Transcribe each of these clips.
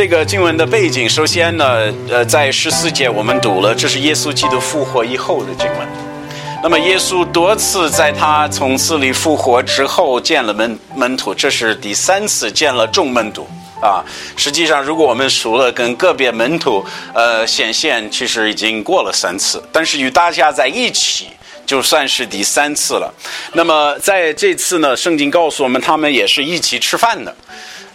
这个经文的背景，首先呢，呃，在十四节我们读了，这是耶稣基督复活以后的经文。那么耶稣多次在他从死里复活之后见了门门徒，这是第三次见了众门徒啊。实际上，如果我们数了跟个别门徒呃显现，其实已经过了三次，但是与大家在一起。就算是第三次了。那么在这次呢，圣经告诉我们，他们也是一起吃饭的。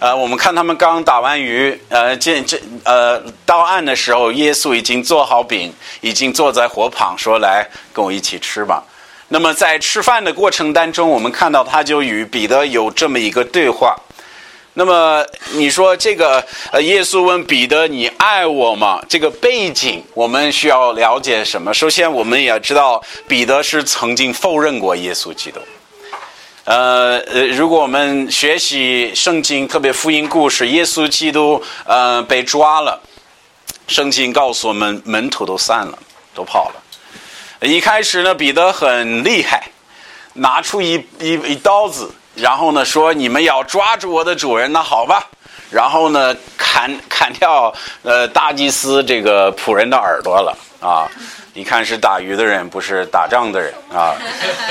呃，我们看他们刚打完鱼，呃，这这呃到岸的时候，耶稣已经做好饼，已经坐在火旁，说：“来跟我一起吃吧。”那么在吃饭的过程当中，我们看到他就与彼得有这么一个对话。那么你说这个呃，耶稣问彼得：“你爱我吗？”这个背景我们需要了解什么？首先，我们也知道彼得是曾经否认过耶稣基督。呃呃，如果我们学习圣经，特别福音故事，耶稣基督呃被抓了，圣经告诉我们门徒都散了，都跑了。一开始呢，彼得很厉害，拿出一一一刀子。然后呢，说你们要抓住我的主人，那好吧。然后呢，砍砍掉呃大祭司这个仆人的耳朵了啊！你看是打鱼的人，不是打仗的人啊。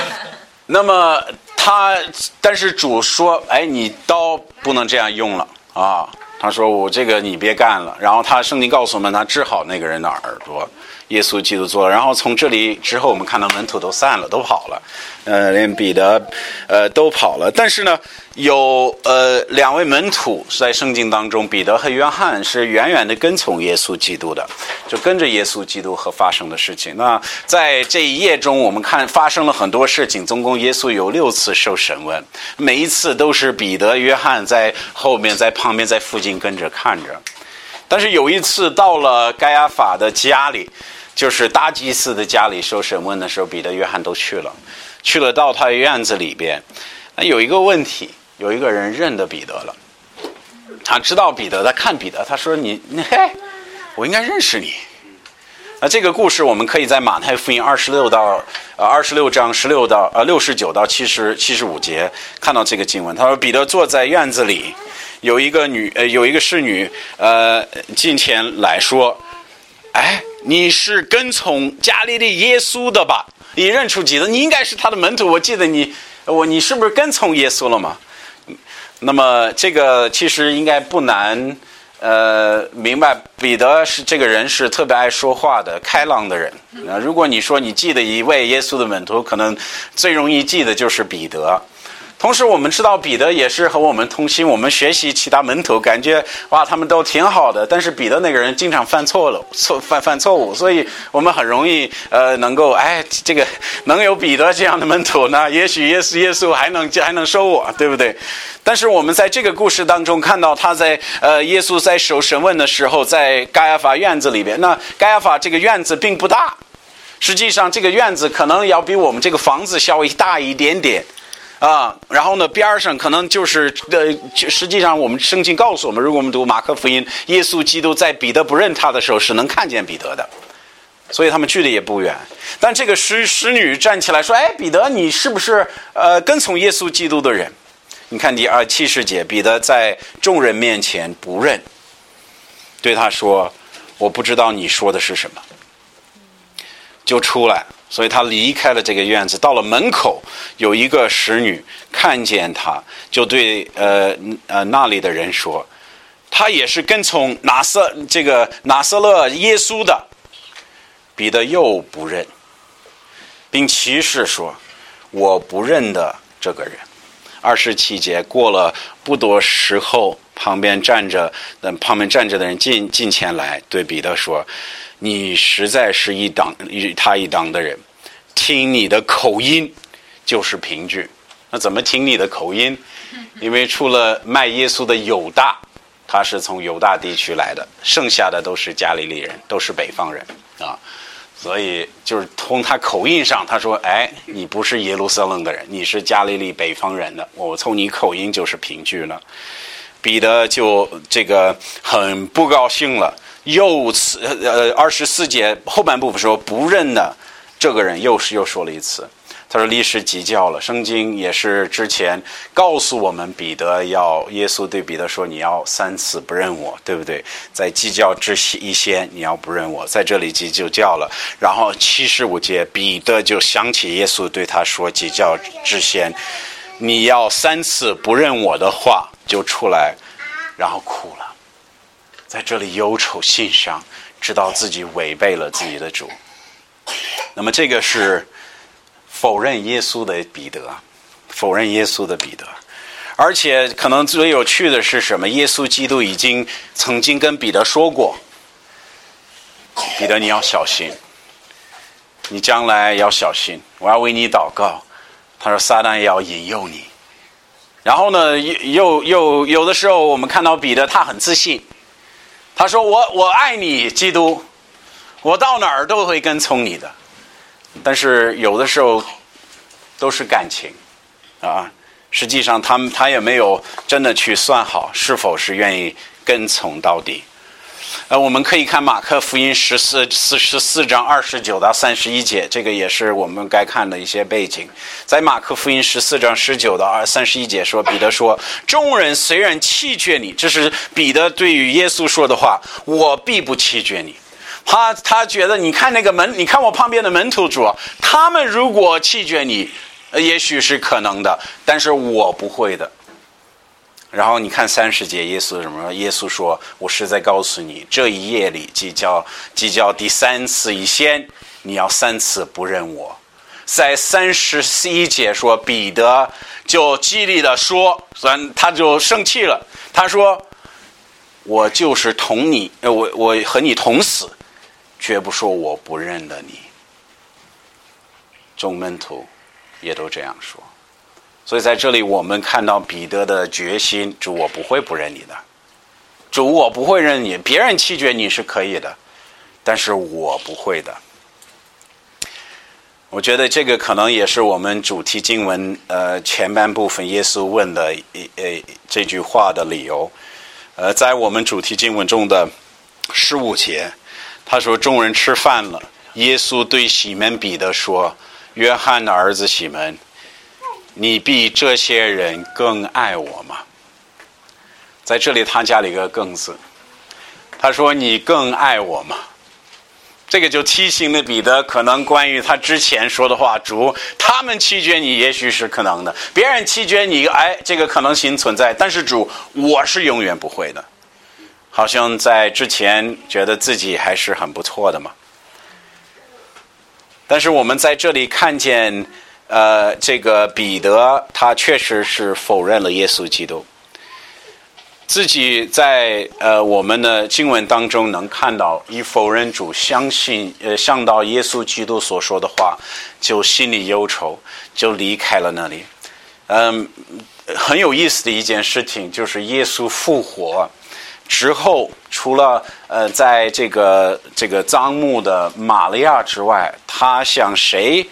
那么他，但是主说，哎，你刀不能这样用了啊。他说我这个你别干了。然后他圣经告诉我们，他治好那个人的耳朵。耶稣基督做了，然后从这里之后，我们看到门徒都散了，都跑了，呃，连彼得，呃，都跑了。但是呢，有呃两位门徒在圣经当中，彼得和约翰是远远的跟从耶稣基督的，就跟着耶稣基督和发生的事情。那在这一夜中，我们看发生了很多事情，总共耶稣有六次受审问，每一次都是彼得、约翰在后面、在旁边、在附近跟着看着。但是有一次到了盖亚法的家里。就是大祭司的家里受审问的时候，彼得、约翰都去了，去了到他的院子里边。那有一个问题，有一个人认得彼得了，他知道彼得，他看彼得，他说：“你，你 嘿，我应该认识你。”那这个故事我们可以在马太福音二十六到呃二十六章十六到呃六十九到七十七十五节看到这个经文。他说：“彼得坐在院子里，有一个女呃有一个侍女呃进前来说。”哎，你是跟从加利利耶稣的吧？你认出几个？你应该是他的门徒。我记得你，我你是不是跟从耶稣了嘛？那么这个其实应该不难，呃，明白彼得是这个人是特别爱说话的、开朗的人。那如果你说你记得一位耶稣的门徒，可能最容易记的就是彼得。同时，我们知道彼得也是和我们同心，我们学习其他门徒，感觉哇，他们都挺好的。但是彼得那个人经常犯错了，错犯犯错误，所以我们很容易呃能够哎，这个能有彼得这样的门徒呢？也许耶稣耶稣还能还能收我，对不对？但是我们在这个故事当中看到，他在呃耶稣在受审问的时候，在盖亚法院子里边。那盖亚法这个院子并不大，实际上这个院子可能要比我们这个房子稍微大一点点。啊，然后呢，边上可能就是呃，实际上我们圣经告诉我们，如果我们读马可福音，耶稣基督在彼得不认他的时候是能看见彼得的，所以他们距离也不远。但这个使使女站起来说：“哎，彼得，你是不是呃跟从耶稣基督的人？”你看第二七十节，彼得在众人面前不认，对他说：“我不知道你说的是什么。”就出来。所以他离开了这个院子，到了门口，有一个使女看见他，就对呃呃那里的人说：“他也是跟从拿瑟这个拿瑟勒耶稣的。”彼得又不认，并歧视说：“我不认得这个人。”二十七节过了不多时候，旁边站着那旁边站着的人进进前来，对彼得说。你实在是一党与他一党的人，听你的口音就是凭据。那怎么听你的口音？因为除了卖耶稣的犹大，他是从犹大地区来的，剩下的都是加利利人，都是北方人啊。所以就是从他口音上，他说：“哎，你不是耶路撒冷的人，你是加利利北方人的。我从你口音就是凭据了。”彼得就这个很不高兴了。又次呃二十四节后半部分说不认的这个人又是又说了一次，他说历史急叫了，圣经也是之前告诉我们彼得要耶稣对彼得说你要三次不认我，对不对？在计较之一先你要不认我，在这里急就叫了。然后七十五节彼得就想起耶稣对他说计较之先你要三次不认我的话，就出来，然后哭了，在这里忧愁心伤，知道自己违背了自己的主。那么这个是。否认耶稣的彼得，否认耶稣的彼得，而且可能最有趣的是什么？耶稣基督已经曾经跟彼得说过：“彼得，你要小心，你将来要小心，我要为你祷告。”他说：“撒旦也要引诱你。”然后呢，又又有的时候，我们看到彼得他很自信，他说：“我我爱你，基督，我到哪儿都会跟从你的。”但是有的时候都是感情啊，实际上他们他也没有真的去算好是否是愿意跟从到底。呃，我们可以看马克福音十四四十四章二十九到三十一节，这个也是我们该看的一些背景。在马克福音十四章十九到二三十一节说，彼得说：“众人虽然弃绝你，这是彼得对于耶稣说的话，我必不弃绝你。”他他觉得，你看那个门，你看我旁边的门徒主，他们如果弃绝你，也许是可能的，但是我不会的。然后你看三十节，耶稣什么？耶稣说：“我是在告诉你，这一夜里即叫即叫第三次以先，你要三次不认我。”在三十一节说，彼得就激励的说，然他就生气了，他说：“我就是同你，我我和你同死。”绝不说我不认得你，众门徒也都这样说，所以在这里我们看到彼得的决心：主，我不会不认你的；主，我不会认你。别人弃绝你是可以的，但是我不会的。我觉得这个可能也是我们主题经文呃前半部分耶稣问的一呃这句话的理由。呃，在我们主题经文中的十五节。他说：“众人吃饭了。”耶稣对西门彼得说：“约翰的儿子西门，你比这些人更爱我吗？”在这里，他加了一个“更”字。他说：“你更爱我吗？”这个就提醒了彼得，可能关于他之前说的话：“主，他们拒绝你，也许是可能的；别人拒绝你，哎，这个可能性存在。但是主，我是永远不会的。”好像在之前觉得自己还是很不错的嘛，但是我们在这里看见，呃，这个彼得他确实是否认了耶稣基督，自己在呃我们的经文当中能看到，以否认主相信呃向到耶稣基督所说的话，就心里忧愁，就离开了那里。嗯，很有意思的一件事情就是耶稣复活。之后，除了呃，在这个这个葬墓的玛利亚之外，他向谁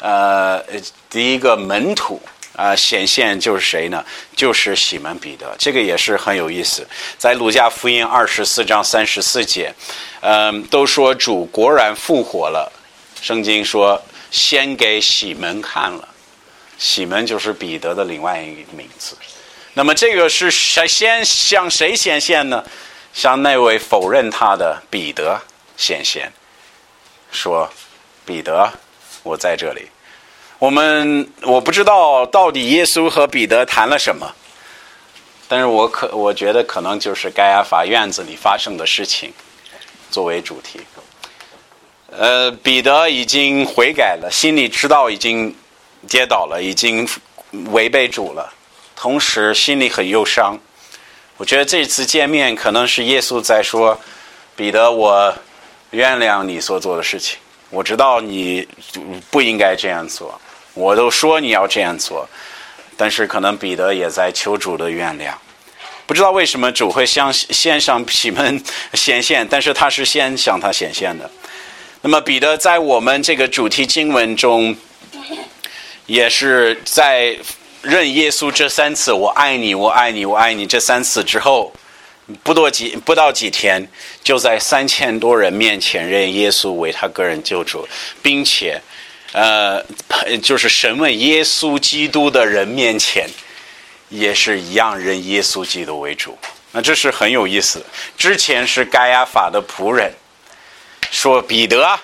呃第一个门徒啊显现就是谁呢？就是西门彼得。这个也是很有意思。在路加福音二十四章三十四节，嗯，都说主果然复活了。圣经说，先给西门看了，西门就是彼得的另外一个名字。那么这个是谁先向谁显现呢？向那位否认他的彼得显现，说：“彼得，我在这里。”我们我不知道到底耶稣和彼得谈了什么，但是我可我觉得可能就是盖亚法院子里发生的事情作为主题。呃，彼得已经悔改了，心里知道已经跌倒了，已经违背主了。同时心里很忧伤，我觉得这次见面可能是耶稣在说：“彼得，我原谅你所做的事情，我知道你不应该这样做，我都说你要这样做，但是可能彼得也在求主的原谅。不知道为什么主会向先向西门显现，但是他是先向他显现的。那么彼得在我们这个主题经文中，也是在。认耶稣这三次，我爱你，我爱你，我爱你。这三次之后，不多几不到几天，就在三千多人面前认耶稣为他个人救主，并且呃，就是审问耶稣基督的人面前，也是一样认耶稣基督为主。那这是很有意思。之前是盖亚法的仆人说：“彼得，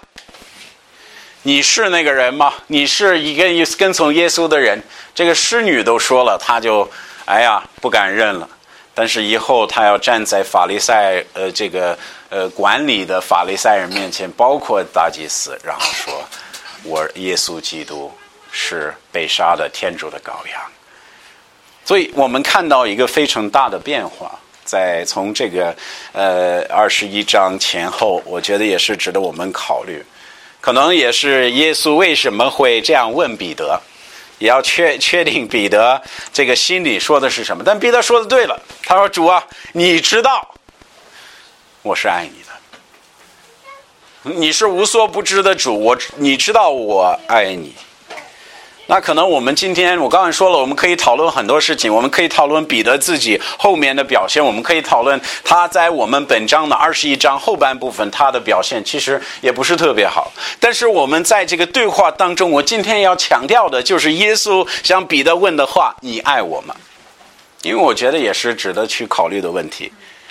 你是那个人吗？你是一个跟从耶稣的人。”这个侍女都说了，他就哎呀不敢认了。但是以后他要站在法利赛呃这个呃管理的法利赛人面前，包括大祭司，然后说：“我耶稣基督是被杀的天主的羔羊。”所以我们看到一个非常大的变化。在从这个呃二十一章前后，我觉得也是值得我们考虑，可能也是耶稣为什么会这样问彼得，也要确确定彼得这个心里说的是什么。但彼得说的对了，他说：“主啊，你知道我是爱你的，你是无所不知的主，我你知道我爱你。”那可能我们今天，我刚才说了，我们可以讨论很多事情。我们可以讨论彼得自己后面的表现，我们可以讨论他在我们本章的二十一章后半部分他的表现，其实也不是特别好。但是我们在这个对话当中，我今天要强调的就是耶稣向彼得问的话：“你爱我吗？”因为我觉得也是值得去考虑的问题，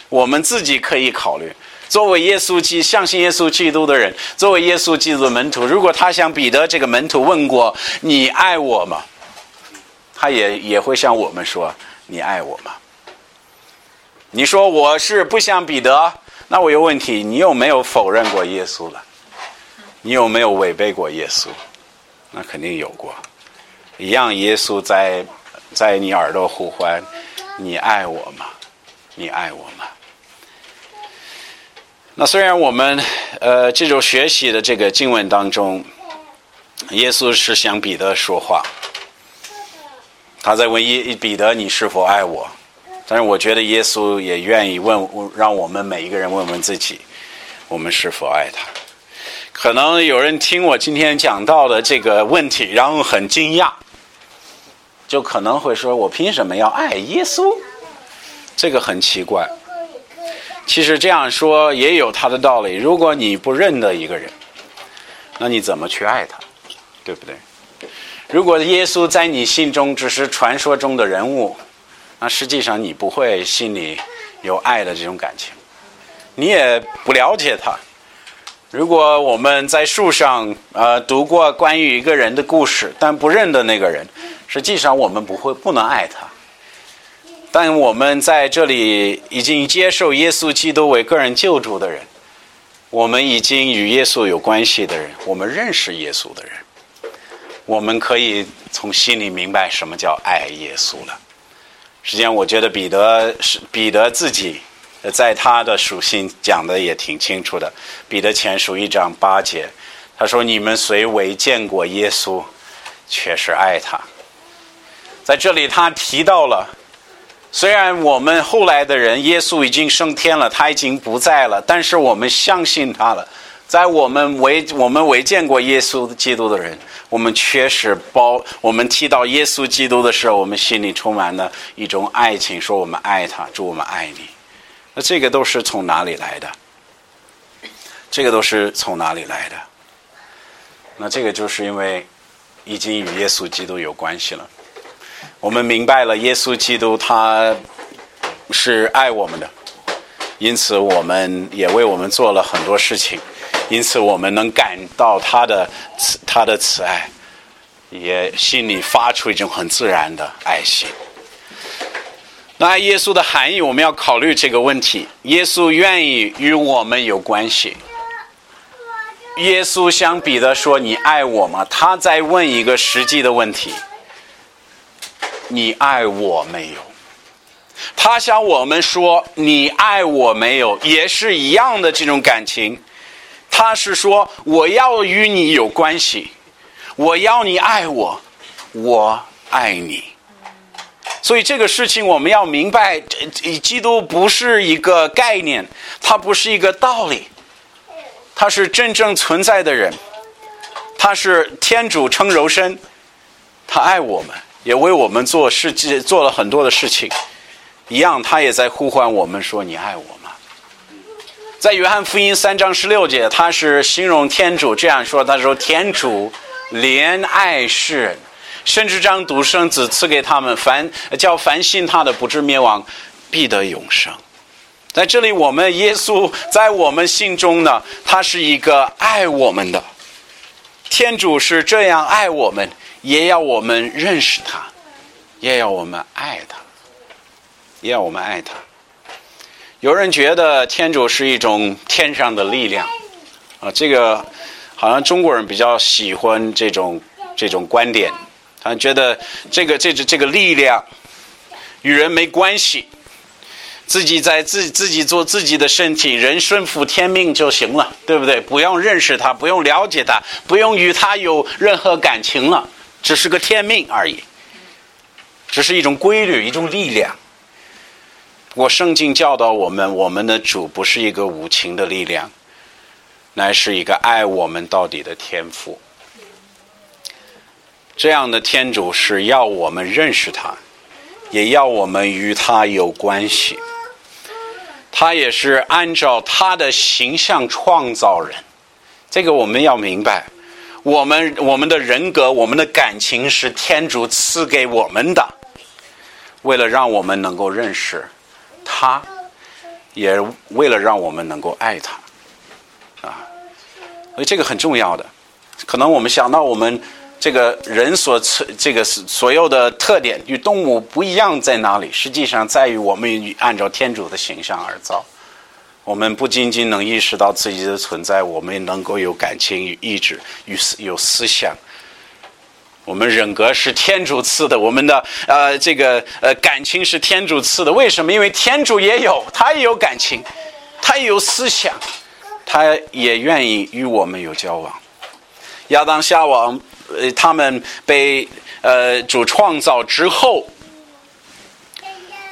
我们自己可以考虑。作为耶稣基相信耶稣基督的人，作为耶稣基督的门徒，如果他向彼得这个门徒问过“你爱我吗”，他也也会向我们说“你爱我吗”。你说我是不像彼得，那我有问题，你有没有否认过耶稣了？你有没有违背过耶稣？那肯定有过。一样，耶稣在在你耳朵呼唤：“你爱我吗？你爱我吗？”那虽然我们呃这种学习的这个经文当中，耶稣是向彼得说话，他在问耶彼得你是否爱我？但是我觉得耶稣也愿意问，让我们每一个人问问自己，我们是否爱他？可能有人听我今天讲到的这个问题，然后很惊讶，就可能会说我凭什么要爱耶稣？这个很奇怪。其实这样说也有他的道理。如果你不认得一个人，那你怎么去爱他？对不对？如果耶稣在你心中只是传说中的人物，那实际上你不会心里有爱的这种感情，你也不了解他。如果我们在树上呃读过关于一个人的故事，但不认得那个人，实际上我们不会不能爱他。但我们在这里已经接受耶稣基督为个人救主的人，我们已经与耶稣有关系的人，我们认识耶稣的人，我们可以从心里明白什么叫爱耶稣了。实际上，我觉得彼得是彼得自己在他的属性讲的也挺清楚的。彼得前书一章八节，他说：“你们虽未见过耶稣，却是爱他。”在这里，他提到了。虽然我们后来的人，耶稣已经升天了，他已经不在了，但是我们相信他了。在我们为我们未见过耶稣基督的人，我们确实包。我们提到耶稣基督的时候，我们心里充满了一种爱情，说我们爱他，祝我们爱你。那这个都是从哪里来的？这个都是从哪里来的？那这个就是因为已经与耶稣基督有关系了。我们明白了，耶稣基督他是爱我们的，因此我们也为我们做了很多事情，因此我们能感到他的慈他的慈爱，也心里发出一种很自然的爱心。那耶稣的含义，我们要考虑这个问题：耶稣愿意与我们有关系。耶稣相比的说：“你爱我吗？”他在问一个实际的问题。你爱我没有？他向我们说：“你爱我没有？”也是一样的这种感情。他是说：“我要与你有关系，我要你爱我，我爱你。”所以这个事情我们要明白，基督不是一个概念，它不是一个道理，他是真正存在的人，他是天主称柔身，他爱我们。也为我们做事迹做了很多的事情，一样，他也在呼唤我们说：“你爱我吗？”在约翰福音三章十六节，他是形容天主这样说：“他说天主怜爱世人，甚至将独生子赐给他们，凡叫凡信他的不至灭亡，必得永生。在这里，我们耶稣在我们心中呢，他是一个爱我们的天主，是这样爱我们，也要我们认识他，也要我们爱他，也要我们爱他。有人觉得天主是一种天上的力量，啊，这个好像中国人比较喜欢这种这种观点，他觉得这个这这这个力量与人没关系。自己在自自己做自己的身体，人顺服天命就行了，对不对？不用认识他，不用了解他，不用与他有任何感情了，只是个天命而已，只是一种规律，一种力量。我圣经教导我们，我们的主不是一个无情的力量，乃是一个爱我们到底的天赋。这样的天主是要我们认识他，也要我们与他有关系。他也是按照他的形象创造人，这个我们要明白。我们我们的人格、我们的感情是天主赐给我们的，为了让我们能够认识他，也为了让我们能够爱他，啊，所以这个很重要的。可能我们想到我们。这个人所这个所有的特点与动物不一样在哪里？实际上在于我们按照天主的形象而造。我们不仅仅能意识到自己的存在，我们能够有感情与意志与思有思想。我们人格是天主赐的，我们的呃这个呃感情是天主赐的。为什么？因为天主也有，他也有感情，他也有思想，他也愿意与我们有交往。亚当夏娃。呃，他们被呃主创造之后，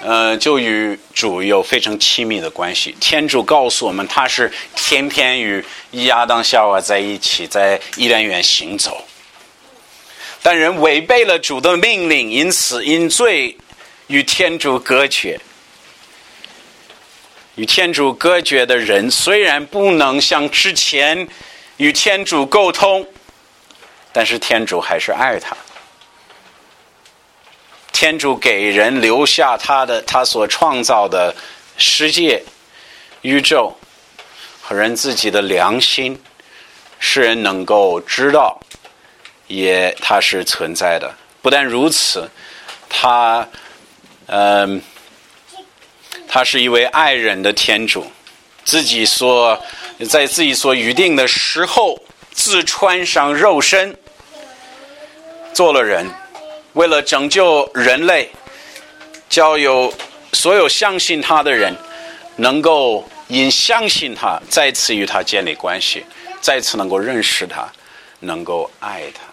呃，就与主有非常亲密的关系。天主告诉我们，他是天天与亚当夏娃在一起，在伊甸园行走。但人违背了主的命令，因此因罪与天主隔绝。与天主隔绝的人，虽然不能像之前与天主沟通。但是天主还是爱他。天主给人留下他的他所创造的世界、宇宙和人自己的良心，使人能够知道，也他是存在的。不但如此，他嗯，他是一位爱人的天主，自己所在自己所预定的时候。自穿上肉身，做了人，为了拯救人类，叫有所有相信他的人，能够因相信他，再次与他建立关系，再次能够认识他，能够爱他。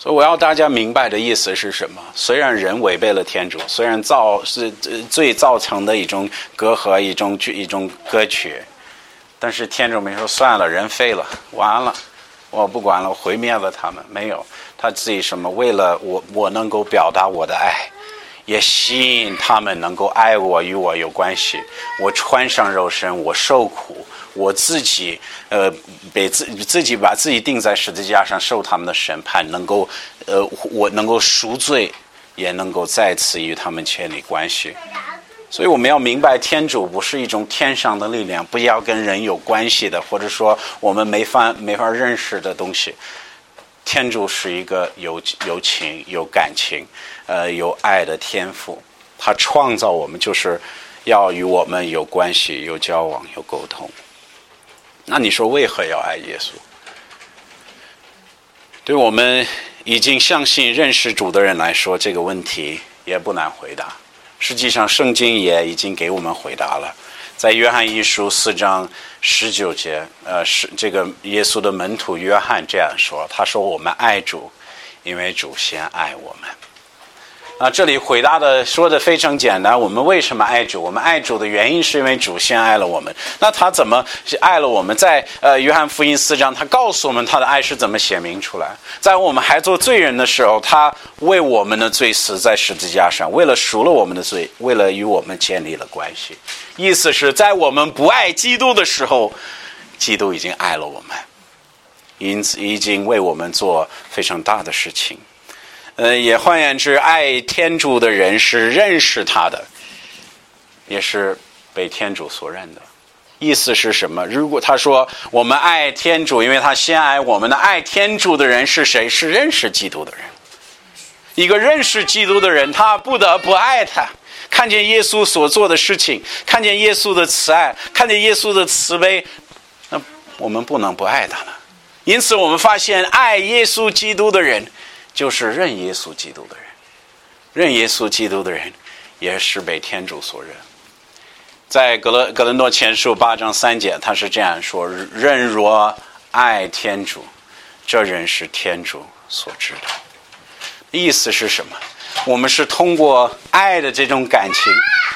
所以我要大家明白的意思是什么？虽然人违背了天主，虽然造是最造成的一种隔阂，一种一种隔绝。但是天主没说算了，人废了，完了，我不管了，毁灭了他们。没有，他自己什么？为了我，我能够表达我的爱，也吸引他们能够爱我，与我有关系。我穿上肉身，我受苦，我自己呃，被自自己把自己钉在十字架上，受他们的审判，能够呃，我能够赎罪，也能够再次与他们建立关系。所以我们要明白，天主不是一种天上的力量，不要跟人有关系的，或者说我们没法没法认识的东西。天主是一个有有情有感情，呃，有爱的天赋。他创造我们，就是要与我们有关系、有交往、有沟通。那你说为何要爱耶稣？对我们已经相信认识主的人来说，这个问题也不难回答。实际上，圣经也已经给我们回答了，在约翰一书四章十九节，呃，是这个耶稣的门徒约翰这样说：“他说我们爱主，因为主先爱我们。”啊，这里回答的说的非常简单。我们为什么爱主？我们爱主的原因是因为主先爱了我们。那他怎么爱了我们？在呃约翰福音四章，他告诉我们他的爱是怎么显明出来。在我们还做罪人的时候，他为我们的罪死在十字架上，为了赎了我们的罪，为了与我们建立了关系。意思是在我们不爱基督的时候，基督已经爱了我们。因此已经为我们做非常大的事情。呃，也换言之，爱天主的人是认识他的，也是被天主所认的。意思是什么？如果他说我们爱天主，因为他先爱我们的，爱天主的人是谁？是认识基督的人。一个认识基督的人，他不得不爱他。看见耶稣所做的事情，看见耶稣的慈爱，看见耶稣的慈悲，那我们不能不爱他了。因此，我们发现爱耶稣基督的人，就是认耶稣基督的人。认耶稣基督的人，也是被天主所认。在格罗格伦多前书八章三节，他是这样说：“人若爱天主，这人是天主所知的。”意思是什么？我们是通过爱的这种感情，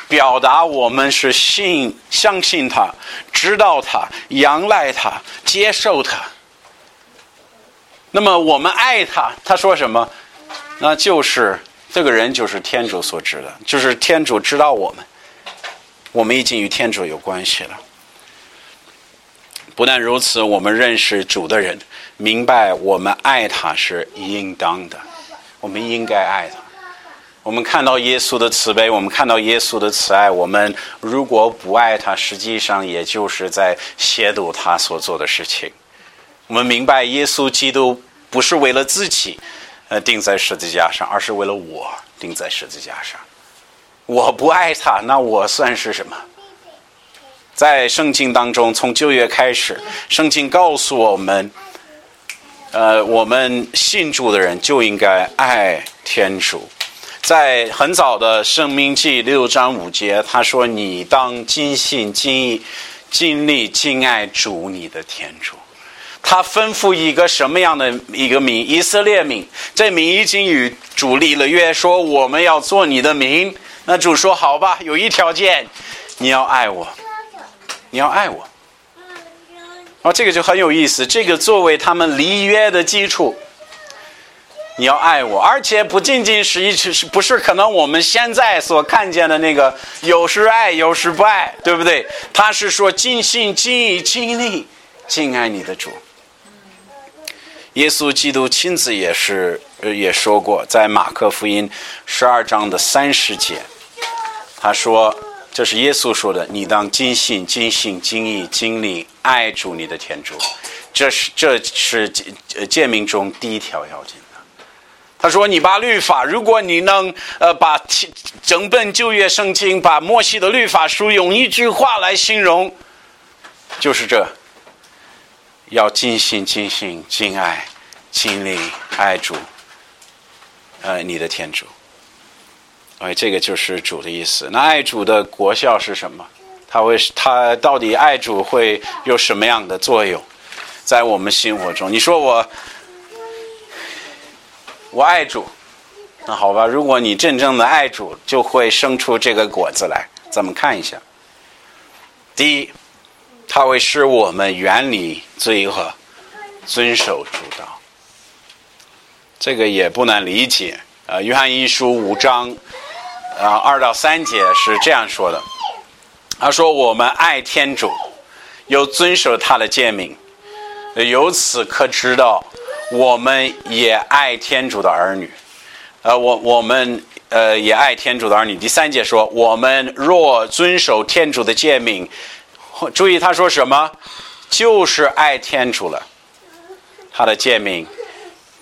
表达我们是信、相信他、知道他、仰赖他、接受他。那么我们爱他，他说什么？那就是这个人就是天主所知的，就是天主知道我们，我们已经与天主有关系了。不但如此，我们认识主的人，明白我们爱他是应当的，我们应该爱他。我们看到耶稣的慈悲，我们看到耶稣的慈爱。我们如果不爱他，实际上也就是在亵渎他所做的事情。我们明白，耶稣基督不是为了自己，呃，钉在十字架上，而是为了我钉在十字架上。我不爱他，那我算是什么？在圣经当中，从旧约开始，圣经告诉我们，呃，我们信主的人就应该爱天主。在很早的《生命记》六章五节，他说：“你当尽心尽意、尽力敬爱主你的天主。”他吩咐一个什么样的一个民？以色列民。这民已经与主立了约，说我们要做你的民。那主说：“好吧，有一条件，你要爱我，你要爱我。”哦，这个就很有意思。这个作为他们立约的基础。你要爱我，而且不仅仅是一是不是可能我们现在所看见的那个有时爱有时不爱，对不对？他是说尽心尽意尽力敬爱你的主。耶稣基督亲自也是也说过，在马可福音十二章的三十节，他说这是耶稣说的：“你当尽心尽心尽意尽力爱主你的天主。”这是这是诫命中第一条要紧的。他说：“你把律法，如果你能呃把整本旧约圣经，把摩西的律法书用一句话来形容，就是这：要尽心、尽心、尽爱、尽力爱主，呃，你的天主。哎，这个就是主的意思。那爱主的国效是什么？他会他到底爱主会有什么样的作用，在我们生活中？你说我。”我爱主，那好吧。如果你真正的爱主，就会生出这个果子来。咱们看一下。第一，它会使我们远离罪恶，遵守主道。这个也不难理解。呃，约翰一书五章，啊二到三节是这样说的。他说：“我们爱天主，又遵守他的诫命，由此可知道。”我们也爱天主的儿女，呃，我我们呃也爱天主的儿女。第三节说，我们若遵守天主的诫命，注意他说什么，就是爱天主了。他的诫命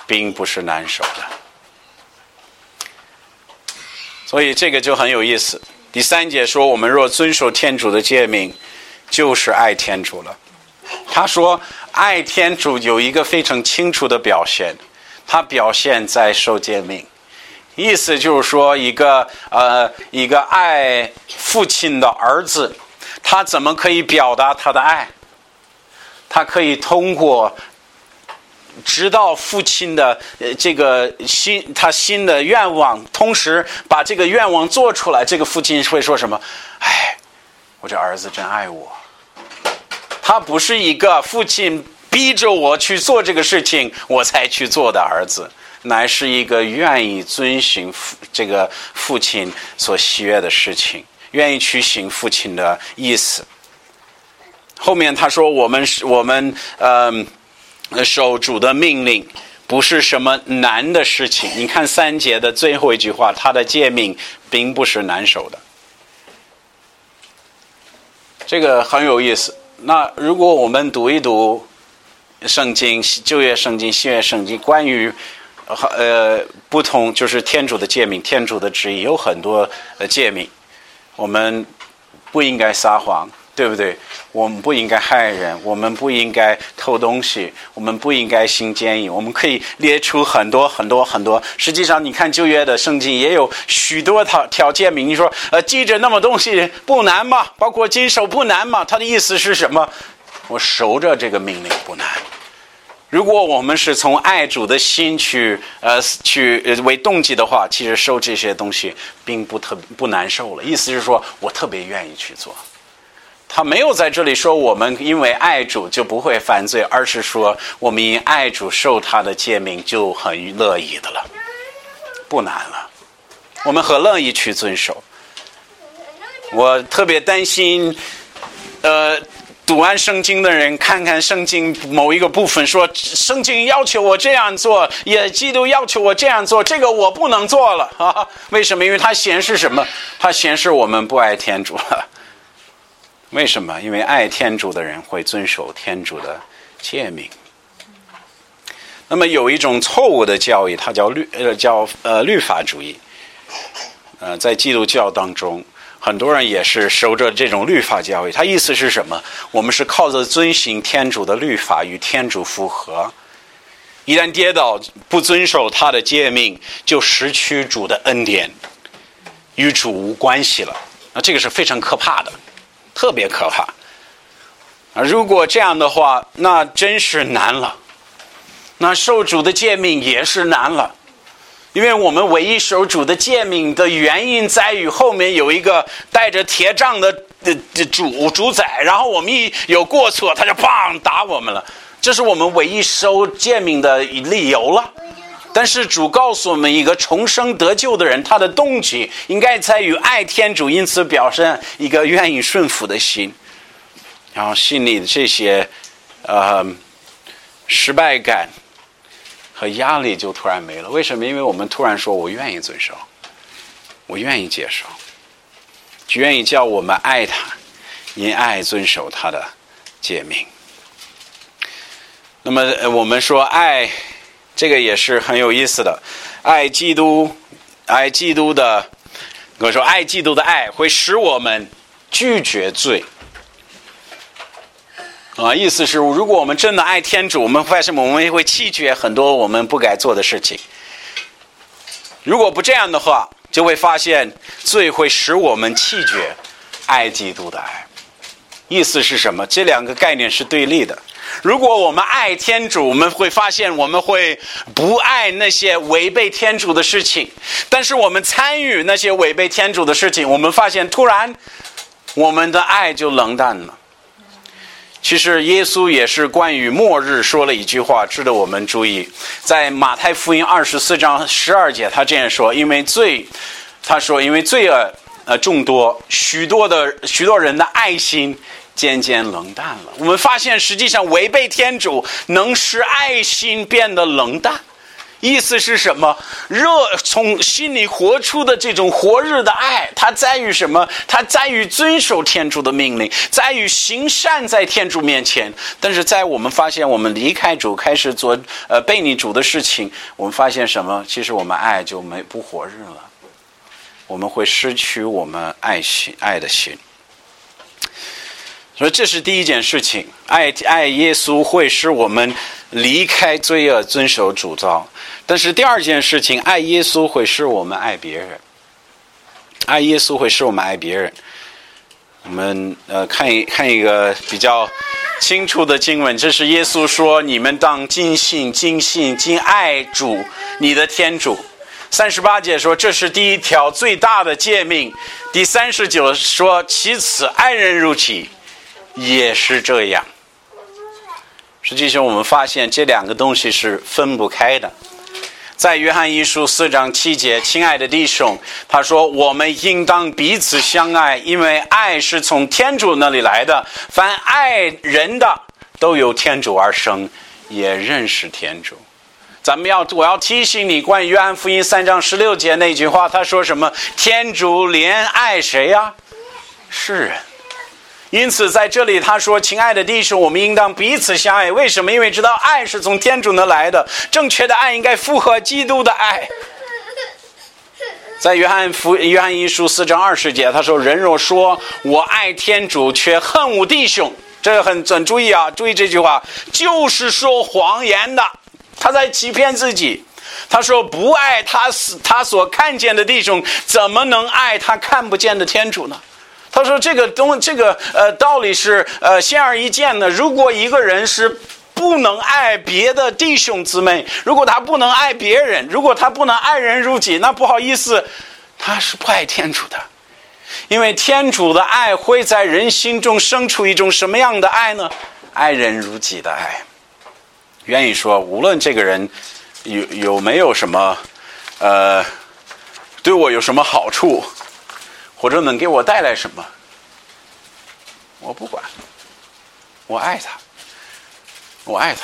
并不是难守的，所以这个就很有意思。第三节说，我们若遵守天主的诫命，就是爱天主了。他说：“爱天主有一个非常清楚的表现，他表现在受诫命。意思就是说，一个呃，一个爱父亲的儿子，他怎么可以表达他的爱？他可以通过知道父亲的这个心，他心的愿望，同时把这个愿望做出来。这个父亲会说什么？哎，我这儿子真爱我。”他不是一个父亲逼着我去做这个事情我才去做的儿子，乃是一个愿意遵循父这个父亲所喜悦的事情，愿意去行父亲的意思。后面他说：“我们是，我们嗯，守主的命令不是什么难的事情。你看三节的最后一句话，他的诫命并不是难守的，这个很有意思。那如果我们读一读圣经、旧约圣经、新约圣经，关于呃不同，就是天主的诫命、天主的旨意，有很多呃诫命，我们不应该撒谎。对不对？我们不应该害人，我们不应该偷东西，我们不应该行奸淫。我们可以列出很多很多很多。实际上，你看旧约的圣经也有许多条条诫命。你说，呃，记着那么东西不难嘛？包括经手不难嘛？他的意思是什么？我守着这个命令不难。如果我们是从爱主的心去呃去为动机的话，其实受这些东西并不特不难受了。意思是说我特别愿意去做。他没有在这里说我们因为爱主就不会犯罪，而是说我们因爱主受他的诫命就很乐意的了，不难了，我们很乐意去遵守。我特别担心，呃，读完圣经的人看看圣经某一个部分，说圣经要求我这样做，也基督要求我这样做，这个我不能做了啊？为什么？因为它显示什么？它显示我们不爱天主了。为什么？因为爱天主的人会遵守天主的诫命。那么有一种错误的教义，它叫律呃叫呃律法主义。呃，在基督教当中，很多人也是守着这种律法教育，他意思是什么？我们是靠着遵行天主的律法与天主符合。一旦跌倒，不遵守他的诫命，就失去主的恩典，与主无关系了。那这个是非常可怕的。特别可怕啊！如果这样的话，那真是难了。那受主的诫命也是难了，因为我们唯一守主的诫命的原因在于后面有一个带着铁杖的的主主宰，然后我们一有过错，他就砰打我们了。这是我们唯一守诫命的理由了。但是主告诉我们，一个重生得救的人，他的动机应该在于爱天主，因此表现一个愿意顺服的心，然后心里的这些呃失败感和压力就突然没了。为什么？因为我们突然说我愿意遵守，我愿意接受，愿意叫我们爱他，因爱遵守他的诫命。那么我们说爱。这个也是很有意思的，爱基督，爱基督的，我说爱基督的爱会使我们拒绝罪，啊，意思是如果我们真的爱天主，我们为什么我们也会弃绝很多我们不该做的事情？如果不这样的话，就会发现罪会使我们弃绝爱基督的爱。意思是什么？这两个概念是对立的。如果我们爱天主，我们会发现我们会不爱那些违背天主的事情；但是我们参与那些违背天主的事情，我们发现突然我们的爱就冷淡了。其实耶稣也是关于末日说了一句话，值得我们注意。在马太福音二十四章十二节，他这样说：“因为罪，他说因为罪恶呃众多，许多的许多人的爱心。”渐渐冷淡了。我们发现，实际上违背天主能使爱心变得冷淡。意思是什么？热从心里活出的这种火热的爱，它在于什么？它在于遵守天主的命令，在于行善在天主面前。但是在我们发现我们离开主，开始做呃背逆主的事情，我们发现什么？其实我们爱就没不火热了。我们会失去我们爱心爱的心。所以这是第一件事情，爱爱耶稣会使我们离开罪恶，遵守主造。但是第二件事情，爱耶稣会使我们爱别人。爱耶稣会使我们爱别人。我们呃看一看一个比较清楚的经文，这是耶稣说：“你们当尽心、尽心、尽爱主你的天主。”三十八节说：“这是第一条最大的诫命。”第三十九说：“其次，爱人如己。”也是这样。实际上，我们发现这两个东西是分不开的。在约翰一书四章七节，亲爱的弟兄，他说：“我们应当彼此相爱，因为爱是从天主那里来的。凡爱人的，都由天主而生，也认识天主。咱们要，我要提醒你，关于约翰福音三章十六节那句话，他说什么？天主怜爱谁呀？世人。因此，在这里他说：“亲爱的弟兄，我们应当彼此相爱。为什么？因为知道爱是从天主那来的。正确的爱应该符合基督的爱。”在约翰福约翰一书四章二十节，他说：“人若说我爱天主，却恨我弟兄，这很很注意啊！注意这句话，就是说谎言的。”他在欺骗自己，他说不爱他他所看见的弟兄，怎么能爱他看不见的天主呢？他说这个东这个呃道理是呃显而易见的。如果一个人是不能爱别的弟兄姊妹，如果他不能爱别人，如果他不能爱人如己，那不好意思，他是不爱天主的。因为天主的爱会在人心中生出一种什么样的爱呢？爱人如己的爱。愿意说，无论这个人有有没有什么，呃，对我有什么好处，或者能给我带来什么，我不管，我爱他，我爱他。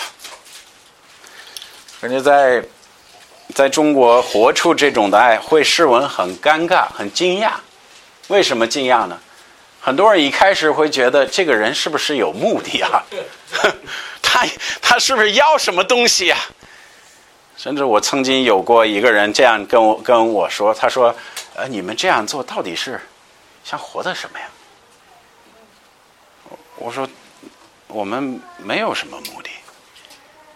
而且在在中国活出这种的爱，会使人很尴尬、很惊讶。为什么惊讶呢？很多人一开始会觉得这个人是不是有目的啊？他他是不是要什么东西呀？甚至我曾经有过一个人这样跟我跟我说：“他说，呃，你们这样做到底是想活的什么呀？”我说：“我们没有什么目的，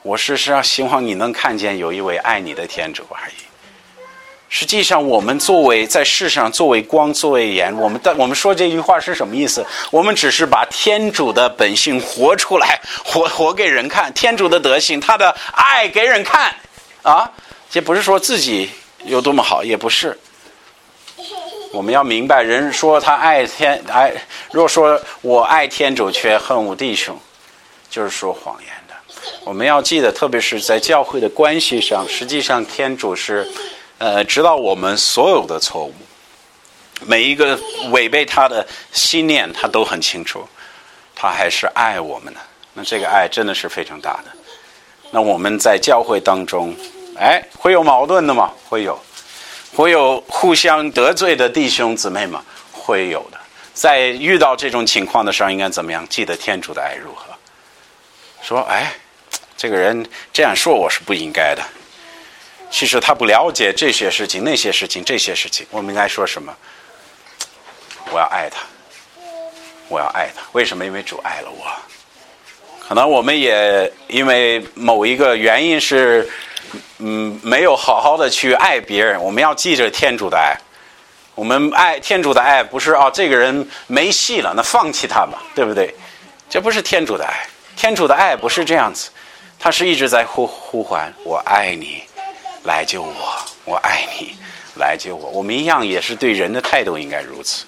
我是是要希望你能看见有一位爱你的天主而已。”实际上，我们作为在世上作为光作为盐，我们的我们说这句话是什么意思？我们只是把天主的本性活出来，活活给人看，天主的德性，他的爱给人看，啊，这不是说自己有多么好，也不是。我们要明白，人说他爱天爱，若说我爱天主却恨我弟兄，就是说谎言的。我们要记得，特别是在教会的关系上，实际上天主是。呃，知道我们所有的错误，每一个违背他的信念，他都很清楚，他还是爱我们的。那这个爱真的是非常大的。那我们在教会当中，哎，会有矛盾的吗？会有，会有互相得罪的弟兄姊妹吗？会有的。在遇到这种情况的时候，应该怎么样？记得天主的爱如何？说，哎，这个人这样说我是不应该的。其实他不了解这些事情、那些事情、这些事情。我们应该说什么？我要爱他，我要爱他。为什么？因为主爱了我。可能我们也因为某一个原因是，嗯，没有好好的去爱别人。我们要记着天主的爱。我们爱天主的爱，不是哦，这个人没戏了，那放弃他吧，对不对？这不是天主的爱。天主的爱不是这样子，他是一直在呼呼唤我爱你。来救我，我爱你，来救我。我们一样也是对人的态度应该如此。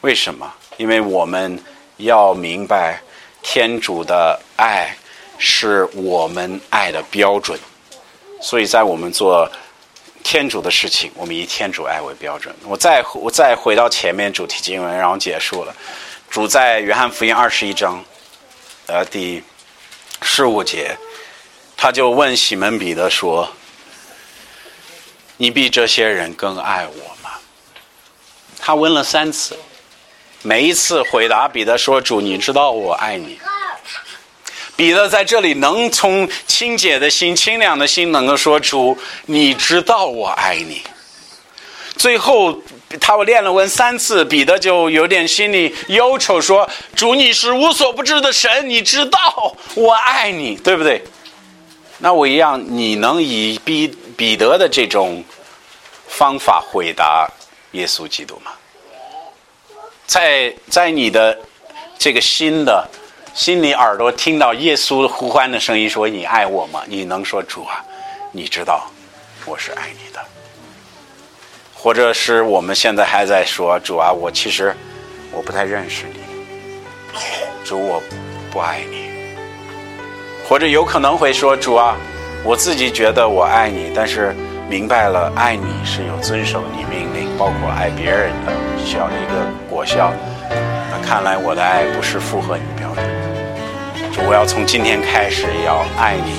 为什么？因为我们要明白，天主的爱是我们爱的标准。所以在我们做天主的事情，我们以天主爱为标准。我再我再回到前面主题经文，然后结束了。主在约翰福音二十一章，呃，第十五节，他就问西门彼得说。你比这些人更爱我吗？他问了三次，每一次回答彼得说：“主，你知道我爱你。”彼得在这里能从清洁的心、清凉的心，能够说出：“你知道我爱你。”最后他我练了文三次，彼得就有点心里忧愁，说：“主，你是无所不知的神，你知道我爱你，对不对？”那我一样，你能以彼彼得的这种方法回答耶稣基督吗？在在你的这个新的心里耳朵听到耶稣呼唤的声音，说你爱我吗？你能说主啊？你知道我是爱你的，或者是我们现在还在说主啊？我其实我不太认识你，主我不爱你。或者有可能会说主啊，我自己觉得我爱你，但是明白了爱你是有遵守你命令，包括爱别人的需要的一个果效。那看来我的爱不是符合你我要从今天开始要爱你，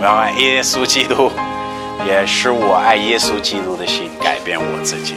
我要爱耶稣基督，也是我爱耶稣基督的心改变我自己。